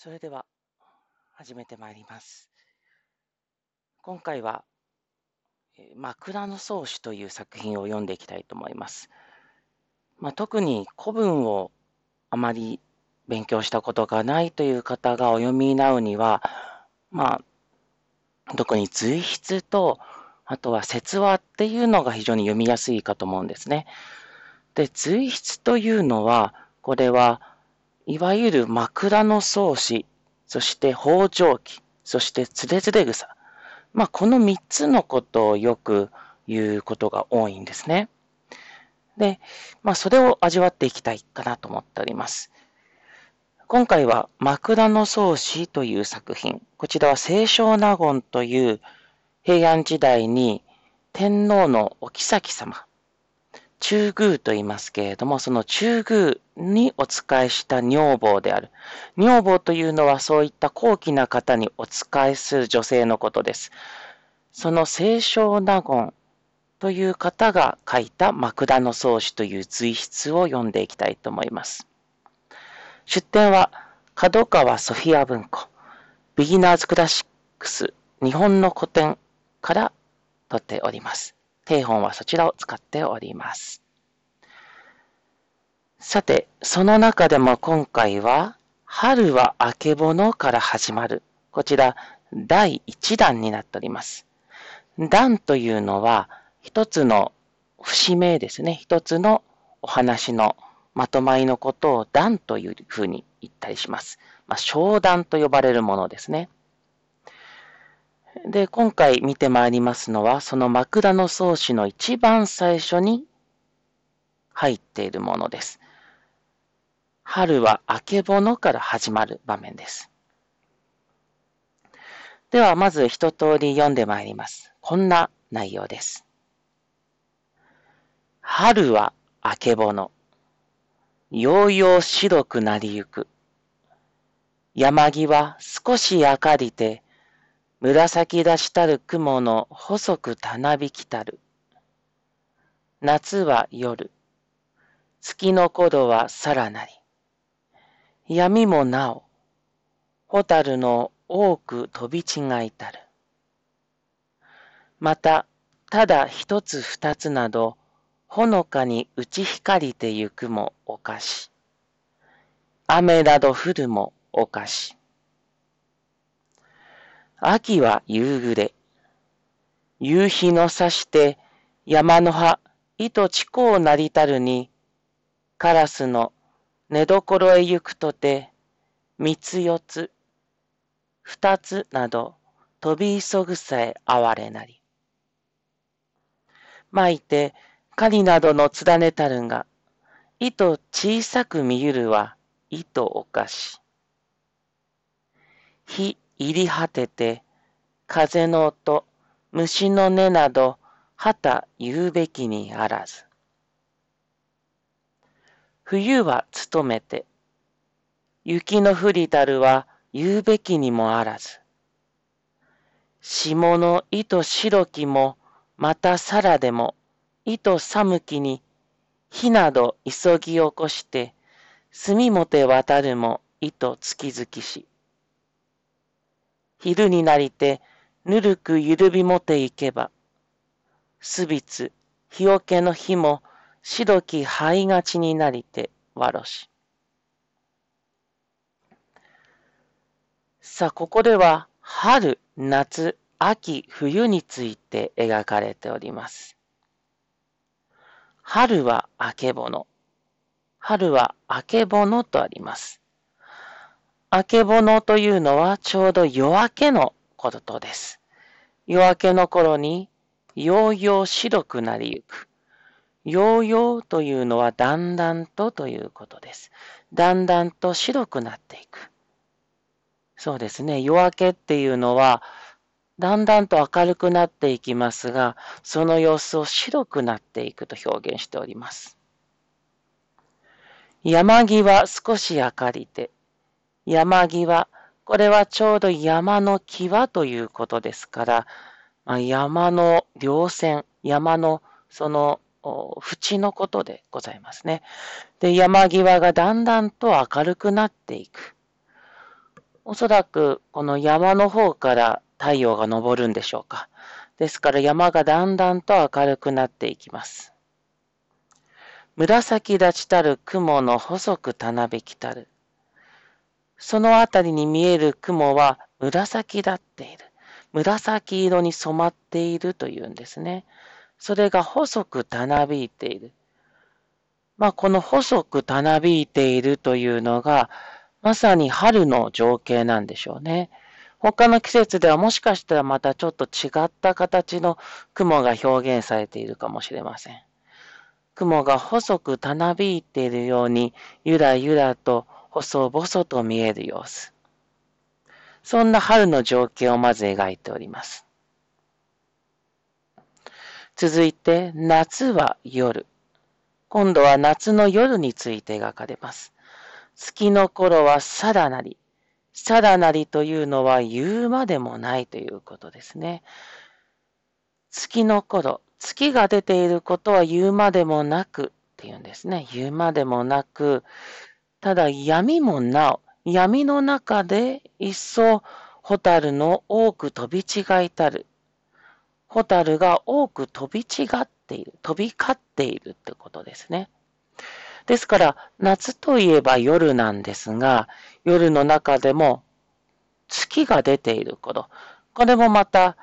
それでは始めてまいります。今回はえ枕草子という作品を読んでいきたいと思います。まあ、特に古文をあまり勉強したことがないという方がお読みになるには、まあ、特に随筆と、あとは説話っていうのが非常に読みやすいかと思うんですね。で、随筆というのは、これはいわゆる枕草子、そして北条記、そしてつれづれ草。まあ、この3つのことをよく言うことが多いんですね。で、まあ、それを味わっていきたいかなと思っております。今回は枕草子という作品。こちらは清少納言という平安時代に天皇のお妃様、中宮と言いますけれども、その中宮にお仕えした女房である。女房というのはそういった高貴な方にお仕えする女性のことです。その清少納言という方が書いた枕草子という随筆を読んでいきたいと思います。出典は角川ソフィア文庫、ビギナーズクラシックス日本の古典から取っております。定本はそちらを使っております。さて、その中でも今回は、春はあけぼのから始まる。こちら、第1弾になっております。段というのは、一つの節目ですね。一つのお話のまとまりのことを段というふうに言ったりします。まあ、商談と呼ばれるものですね。で、今回見てまいりますのは、その枕草子の一番最初に入っているものです。春はあけぼのから始まる場面です。では、まず一通り読んでまいります。こんな内容です。春はあけぼの。ようよう白くなりゆく。山際少し明かりて、紫出したる雲の細くたなびきたる。夏は夜。月の頃はさらなり。闇もなお。蛍の多く飛び違いたる。また、ただ一つ二つなど、ほのかに打ち光りてゆくもおかし。雨など降るもおかし。秋は夕暮れ。夕日のさして山の葉、糸地高なりたるに、カラスの寝所へ行くとて、三つ四つ、二つなど飛び急ぐさえ哀れなり。巻いて、狩りなどの連ねたるが、糸小さく見ゆるは糸おかし。日入り果てて、風の音、虫の音など、はた言うべきにあらず。冬は務めて、雪の降りたるは言うべきにもあらず。霜の糸白きも、またさらでも、糸寒きに、火など急ぎ起こして、墨もて渡るも糸月々し。昼になりて、ぬるくゆるびもていけば、すびつ、日よけの日も、白き灰がちになりて、わろし。さあ、ここでは、春、夏、秋、冬について描かれております。春はあけぼの。春はあけぼのとあります。あけぼのというのはちょうど夜明けのことです。夜明けの頃に、ようよう白くなりゆく。ようようというのはだんだんとということです。だんだんと白くなっていく。そうですね。夜明けっていうのは、だんだんと明るくなっていきますが、その様子を白くなっていくと表現しております。山際少し明かりて、山際、これはちょうど山の際ということですから、まあ、山の稜線、山のその縁のことでございますね。で、山際がだんだんと明るくなっていく。おそらくこの山の方から太陽が昇るんでしょうか。ですから山がだんだんと明るくなっていきます。紫立ちたる雲の細くたなびきたる。そのあたりに見える雲は紫立っている。紫色に染まっているというんですね。それが細くたなびいている。まあ、この細くたなびいているというのが、まさに春の情景なんでしょうね。他の季節ではもしかしたらまたちょっと違った形の雲が表現されているかもしれません。雲が細くたなびいているように、ゆらゆらと細々と見える様子。そんな春の情景をまず描いております。続いて、夏は夜。今度は夏の夜について描かれます。月の頃はさらなり。さらなりというのは言うまでもないということですね。月の頃、月が出ていることは言うまでもなくっていうんですね。言うまでもなく、ただ闇もなお、闇の中で一層、蛍の多く飛び違いたる。蛍が多く飛び違っている。飛び交っているってことですね。ですから、夏といえば夜なんですが、夜の中でも月が出ていること。これもまた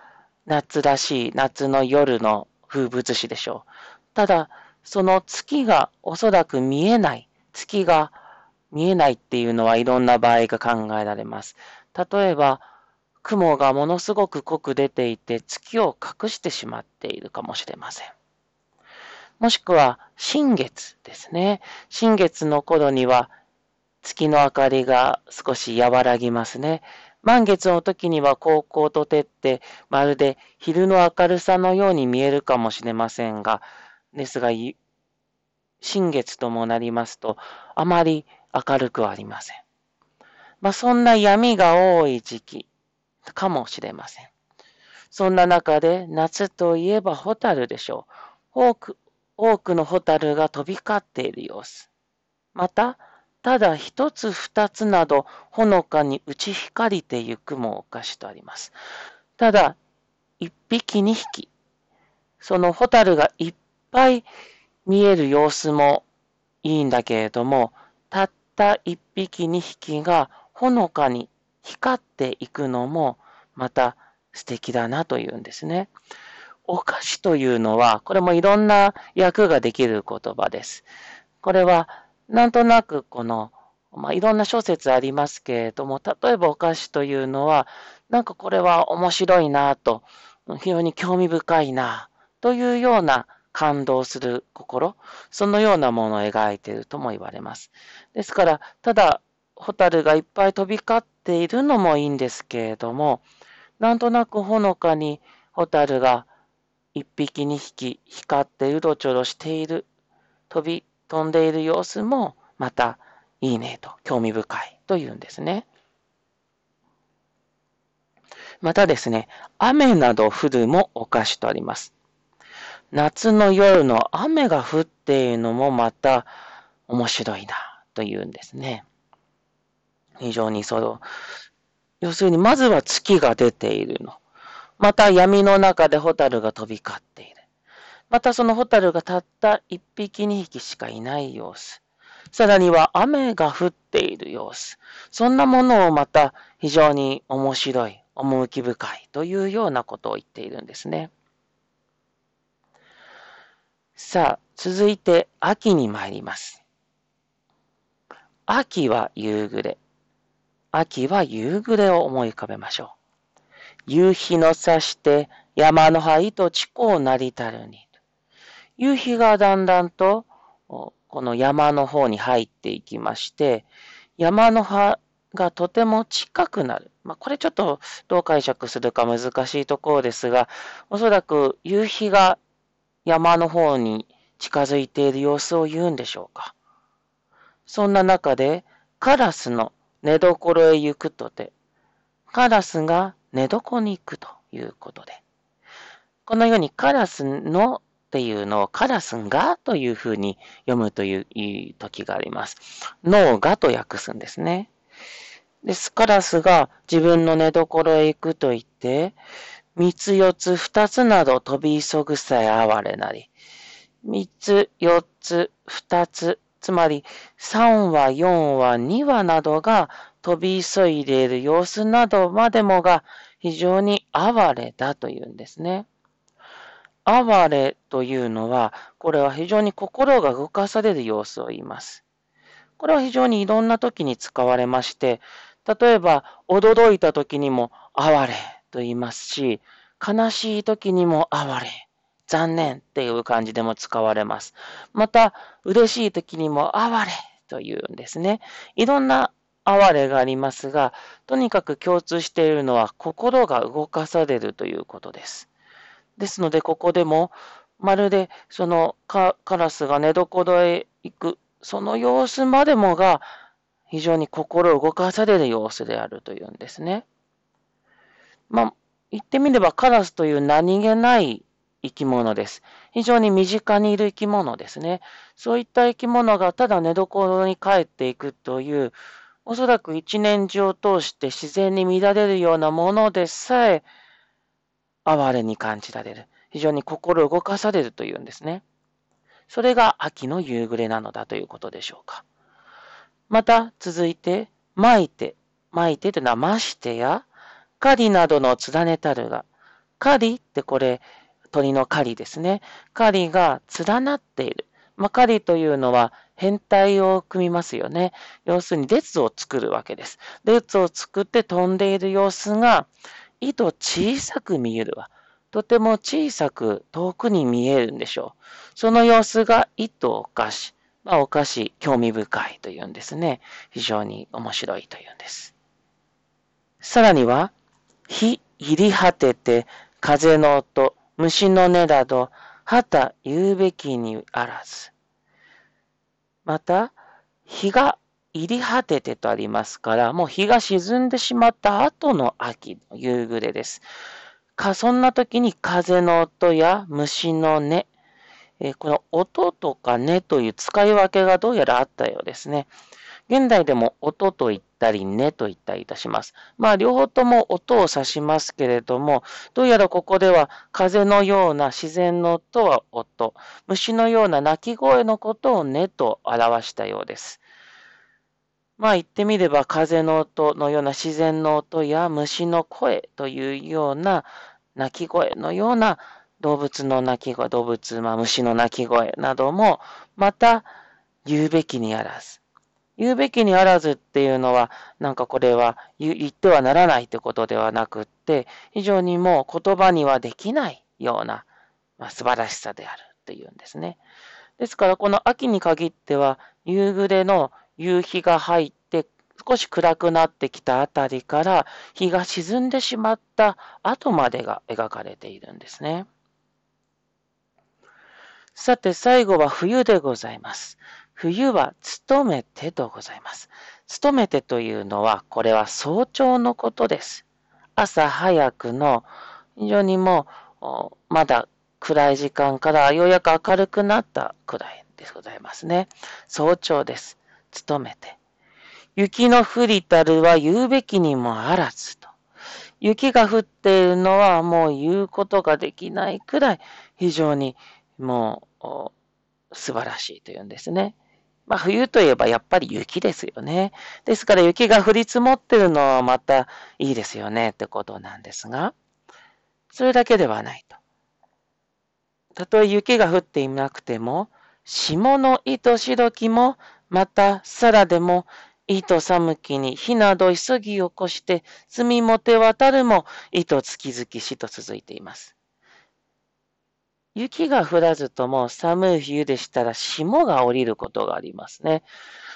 夏らしい夏の夜の風物詩でしょう。ただ、その月がおそらく見えない。月が見えないっていうのはいろんな場合が考えられます。例えば、雲がものすごく濃く出ていて月を隠してしまっているかもしれません。もしくは、新月ですね。新月の頃には月の明かりが少し和らぎますね。満月の時には高校と照って、まるで昼の明るさのように見えるかもしれませんが、ですが、新月ともなりますと、あまり明るくありません。まあ、そんな闇が多い時期かもしれません。そんな中で夏といえばホタルでしょう。多く、多くのホタルが飛び交っている様子。また、ただ一つ二つなど、ほのかに打ち光りてゆくもおかしとあります。ただ、一匹二匹。そのホタルがいっぱい見える様子もいいんだけれども、たった一匹二匹がほのかに光っていくのもまた素敵だなというんですね。お菓子というのは、これもいろんな訳ができる言葉です。これは、なんとなくこの、まあ、いろんな諸説ありますけれども、例えばお菓子というのは、なんかこれは面白いなと、非常に興味深いなというような感動する心、そのようなものを描いているとも言われます。ですから、ただ、ホタルがいっぱい飛び交っているのもいいんですけれども、なんとなくほのかにホタルが一匹二匹光ってうろちょろしている、飛び飛んでいる様子もまたいいねと、興味深いというんですね。またですね、雨など降るもおかしとあります。夏の夜の雨が降っているのもまた面白いなというんですね。非常にその、要するにまずは月が出ているの。また闇の中でホタルが飛び交っている。またそのホタルがたった一匹二匹しかいない様子。さらには雨が降っている様子。そんなものをまた非常に面白い、趣深いというようなことを言っているんですね。さあ、続いて秋に参ります。秋は夕暮れ。秋は夕暮れを思い浮かべましょう。夕日の差して山の灰と地高なりたるに。夕日がだんだんとこの山の方に入っていきまして、山の葉がとても近くなる。まあ、これちょっとどう解釈するか難しいところですが、おそらく夕日が山の方に近づいている様子を言うんでしょうか。そんな中で、カラスの寝床へ行くとて、カラスが寝床に行くということで、このようにカラスのっていうのをカラスがというふうに読むという時があります。脳がと訳すんですね。です。カラスが自分の寝所へ行くと言って、三つ四つ二つなど飛び急ぐさえ哀れなり、三つ四つ二つ、つまり三話四話二話などが飛び急いでいる様子などまでもが非常に哀れだというんですね。哀れというのは、これは非常に心が動かされる様子を言います。これは非常にいろんな時に使われまして、例えば、驚いた時にも、哀れと言いますし、悲しい時にも、哀れ、残念っていう感じでも使われます。また、嬉しい時にも、哀れというんですね。いろんな哀れがありますが、とにかく共通しているのは心が動かされるということです。ですので、ここでも、まるでそのカラスが寝床へ行く、その様子までもが非常に心を動かされる様子であるというんですね。まあ、言ってみればカラスという何気ない生き物です。非常に身近にいる生き物ですね。そういった生き物がただ寝床に帰っていくというおそらく一年中を通して自然に乱れるようなものでさえ、哀れに感じられる。非常に心動かされるというんですね。それが秋の夕暮れなのだということでしょうか。また、続いて、巻いて。巻いてというのは、ましてや、狩りなどの連ねたるが。狩りってこれ、鳥の狩りですね。狩りが連なっている。まあ、狩りというのは変態を組みますよね。要するに列を作るわけです。列を作って飛んでいる様子が、意図小さく見えるわ。とても小さく遠くに見えるんでしょう。その様子が意図おかし。まあ、おかし、興味深いというんですね。非常に面白いというんです。さらには、火入り果てて、風の音、虫の音など、旗言うべきにあらず。また、日が入り果ててとありますから、もう日が沈んでしまった後の秋の夕暮れです。か、そんな時に風の音や虫の音、えこの音とか音という使い分けがどうやらあったようですね。現代でも音と言ったり、ねと言ったりいたします。まあ、両方とも音を指しますけれども、どうやらここでは風のような自然の音は音、虫のような鳴き声のことをねと表したようです。まあ言ってみれば風の音のような自然の音や虫の声というような鳴き声のような動物の鳴き声、動物、まあ虫の鳴き声などもまた言うべきにあらず。言うべきにあらずっていうのは、なんかこれは言ってはならないってことではなくって、非常にもう言葉にはできないような、まあ、素晴らしさであるっていうんですね。ですからこの秋に限っては、夕暮れの夕日が入って、少し暗くなってきたあたりから日が沈んでしまった後までが描かれているんですね。さて最後は冬でございます。冬は勤めてとございます。勤めてというのは、これは早朝のことです。朝早くの、非常にもう、まだ暗い時間からようやく明るくなったくらいでございますね。早朝です。勤めて。雪の降りたるは言うべきにもあらずと。雪が降っているのはもう言うことができないくらい非常にもう素晴らしいというんですね。まあ冬といえばやっぱり雪ですよね。ですから雪が降り積もってるのはまたいいですよねってことなんですが、それだけではないと。たとえ雪が降っていなくても、霜の糸しどきも、またさらでも、糸寒きに火など急ぎ起こして、積みもて渡るも、糸月々しと続いています。雪が降らずとも寒い冬でしたら霜が降りることがありますね。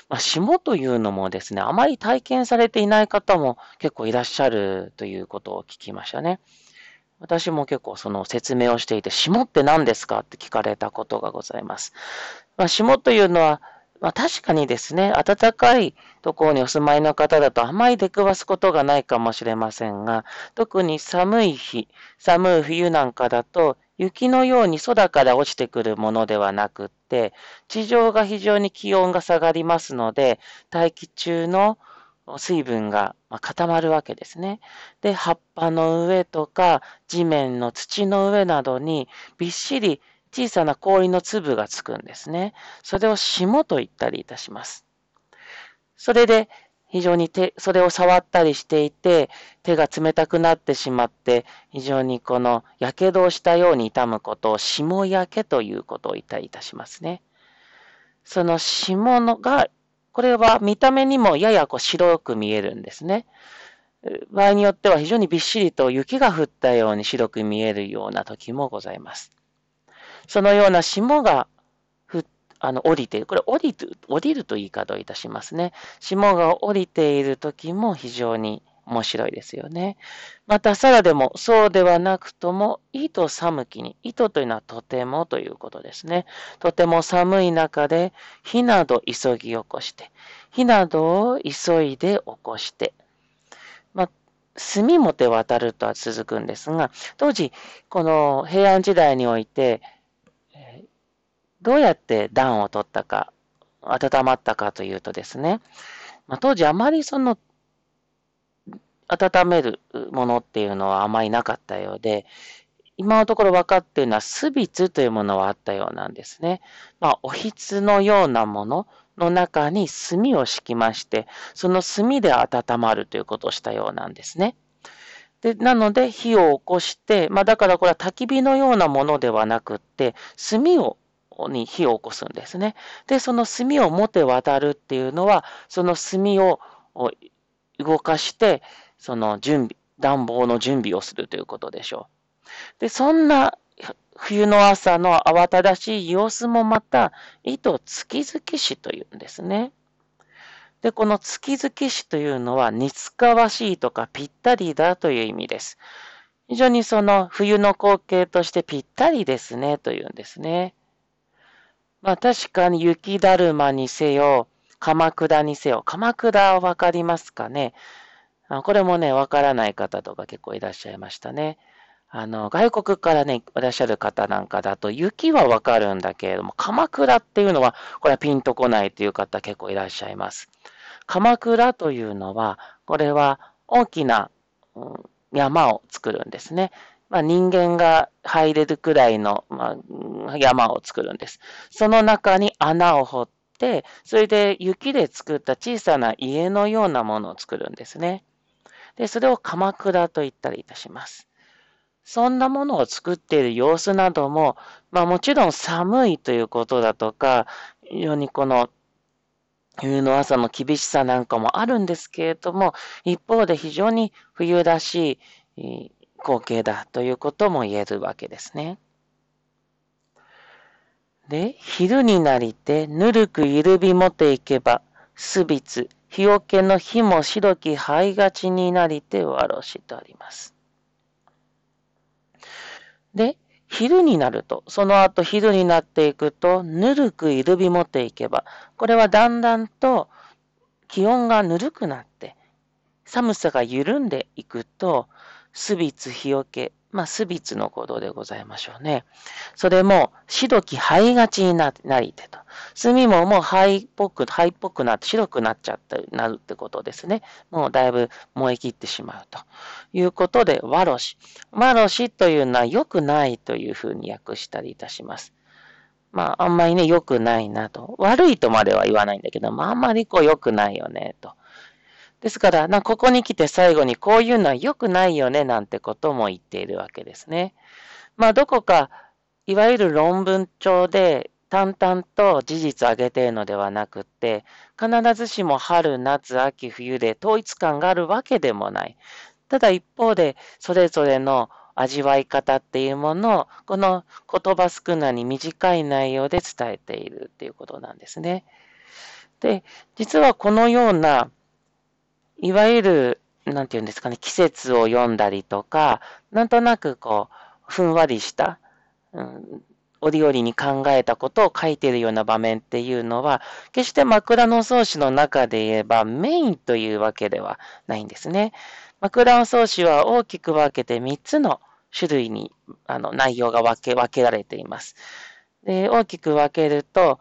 まあ、霜というのもですね、あまり体験されていない方も結構いらっしゃるということを聞きましたね。私も結構その説明をしていて、霜って何ですかって聞かれたことがございます。まあ、霜というのは、まあ、確かにですね、暖かいところにお住まいの方だとあまり出くわすことがないかもしれませんが、特に寒い日、寒い冬なんかだと、雪のように空から落ちてくるものではなくって、地上が非常に気温が下がりますので、大気中の水分が、固まるわけですね。で、葉っぱの上とか地面の土の上などにびっしり小さな氷の粒がつくんですね。それを霜と言ったりいたします。それで非常に手、それを触ったりしていて、手が冷たくなってしまって、非常にこの、火傷をしたように痛むことを、霜焼けということを言ったりいたしますね。その霜のが、これは見た目にもややこう白く見えるんですね。場合によっては非常にびっしりと雪が降ったように白く見えるような時もございます。そのような霜があの、降りている。これ、降りる、降りると言い方をいたしますね。霜が降りている時も非常に面白いですよね。また、さらでも、そうではなくとも、糸寒きに、糸というのはとてもということですね。とても寒い中で、火など急ぎ起こして、火などを急いで起こして、まあ、墨もて渡るとは続くんですが、当時、この平安時代において、どうやって暖を取ったか、温まったかというとですね、まあ、当時あまりその、温めるものっていうのはあまりなかったようで、今のところ分かっているのは、スビツというものはあったようなんですね。まあ、おひつのようなものの中に炭を敷きまして、その炭で温まるということをしたようなんですね。で、なので火を起こして、まあだからこれは焚き火のようなものではなくって、炭をに火を起こすんですね。で、その炭を持て渡るっていうのは、その炭を動かして、その準備、暖房の準備をするということでしょう。で、そんな冬の朝の慌ただしい様子もまた、糸月々しというんですね。で、この月々しというのは、似つかわしいとかぴったりだという意味です。非常にその冬の光景としてぴったりですねというんですね。まあ確かに雪だるまにせよ、鎌倉にせよ、鎌倉はわかりますかね？あこれもね、わからない方とか結構いらっしゃいましたね。あの、外国からね、いらっしゃる方なんかだと、雪はわかるんだけれども、鎌倉っていうのは、これはピンとこないという方結構いらっしゃいます。鎌倉というのは、これは大きな、山を作るんですね。まあ、人間が入れるくらいの、まあ、山を作るんです。その中に穴を掘って、それで雪で作った小さな家のようなものを作るんですね。で、それを鎌倉と言ったりいたします。そんなものを作っている様子なども、まあもちろん寒いということだとか、非常にこの冬の朝の厳しさなんかもあるんですけれども、一方で非常に冬らしい光景だということも言えるわけですね。で、昼になりて、ぬるくゆるびもていけば、すびつ、日よけの日も白き灰がちになりてわろしてあります。で、昼になると、その後昼になっていくと、ぬるくゆるびもていけば、これはだんだんと気温がぬるくなって、寒さが緩んでいくと、すびつ日よけ、まあ、すびつのことでございましょうね。それも、白き灰がちになりてと。墨ももう灰っぽく、灰っぽくなって白くなっちゃった、なるってことですね。もうだいぶ燃え切ってしまうということで、わろし。わろしというのは良くないというふうに訳したりいたします。まあ、あんまりね、良くないなと。悪いとまでは言わないんだけど、まあ、あんまりこう良くないよね、と。ですから、なここに来て最後にこういうのは良くないよねなんてことも言っているわけですね。まあ、どこか、いわゆる論文帳で淡々と事実を挙げているのではなくて、必ずしも春、夏、秋、冬で統一感があるわけでもない。ただ一方で、それぞれの味わい方っていうものを、この言葉少なに短い内容で伝えているっていうことなんですね。で、実はこのようないわゆる、なんていうんですかね、季節を読んだりとか、なんとなくこう、ふんわりした、うん、折々に考えたことを書いているような場面っていうのは、決して枕草子の中で言えばメインというわけではないんですね。枕草子は大きく分けて3つの種類にあの内容が分け分けられています。で大きく分けると、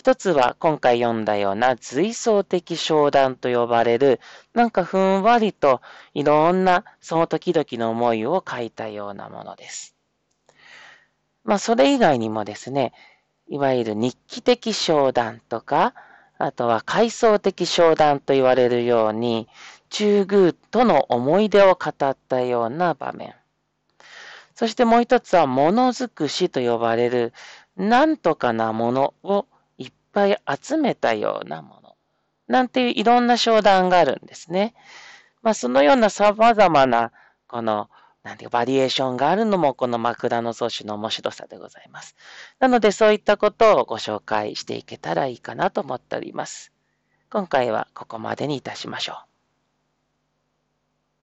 一つは今回読んだような随想的商談と呼ばれる、なんかふんわりといろんなその時々の思いを書いたようなものです。まあそれ以外にもですね、いわゆる日記的商談とか、あとは階層的商談と言われるように、中宮との思い出を語ったような場面。そしてもう一つは、ものづくしと呼ばれる、なんとかなものをぱい集めたようなもの。なんていういろんな商談があるんですね。まあ、そのような様々な、この、なんていうバリエーションがあるのも、この枕草子の面白さでございます。なので、そういったことをご紹介していけたらいいかなと思っております。今回はここまでにいたしましょう。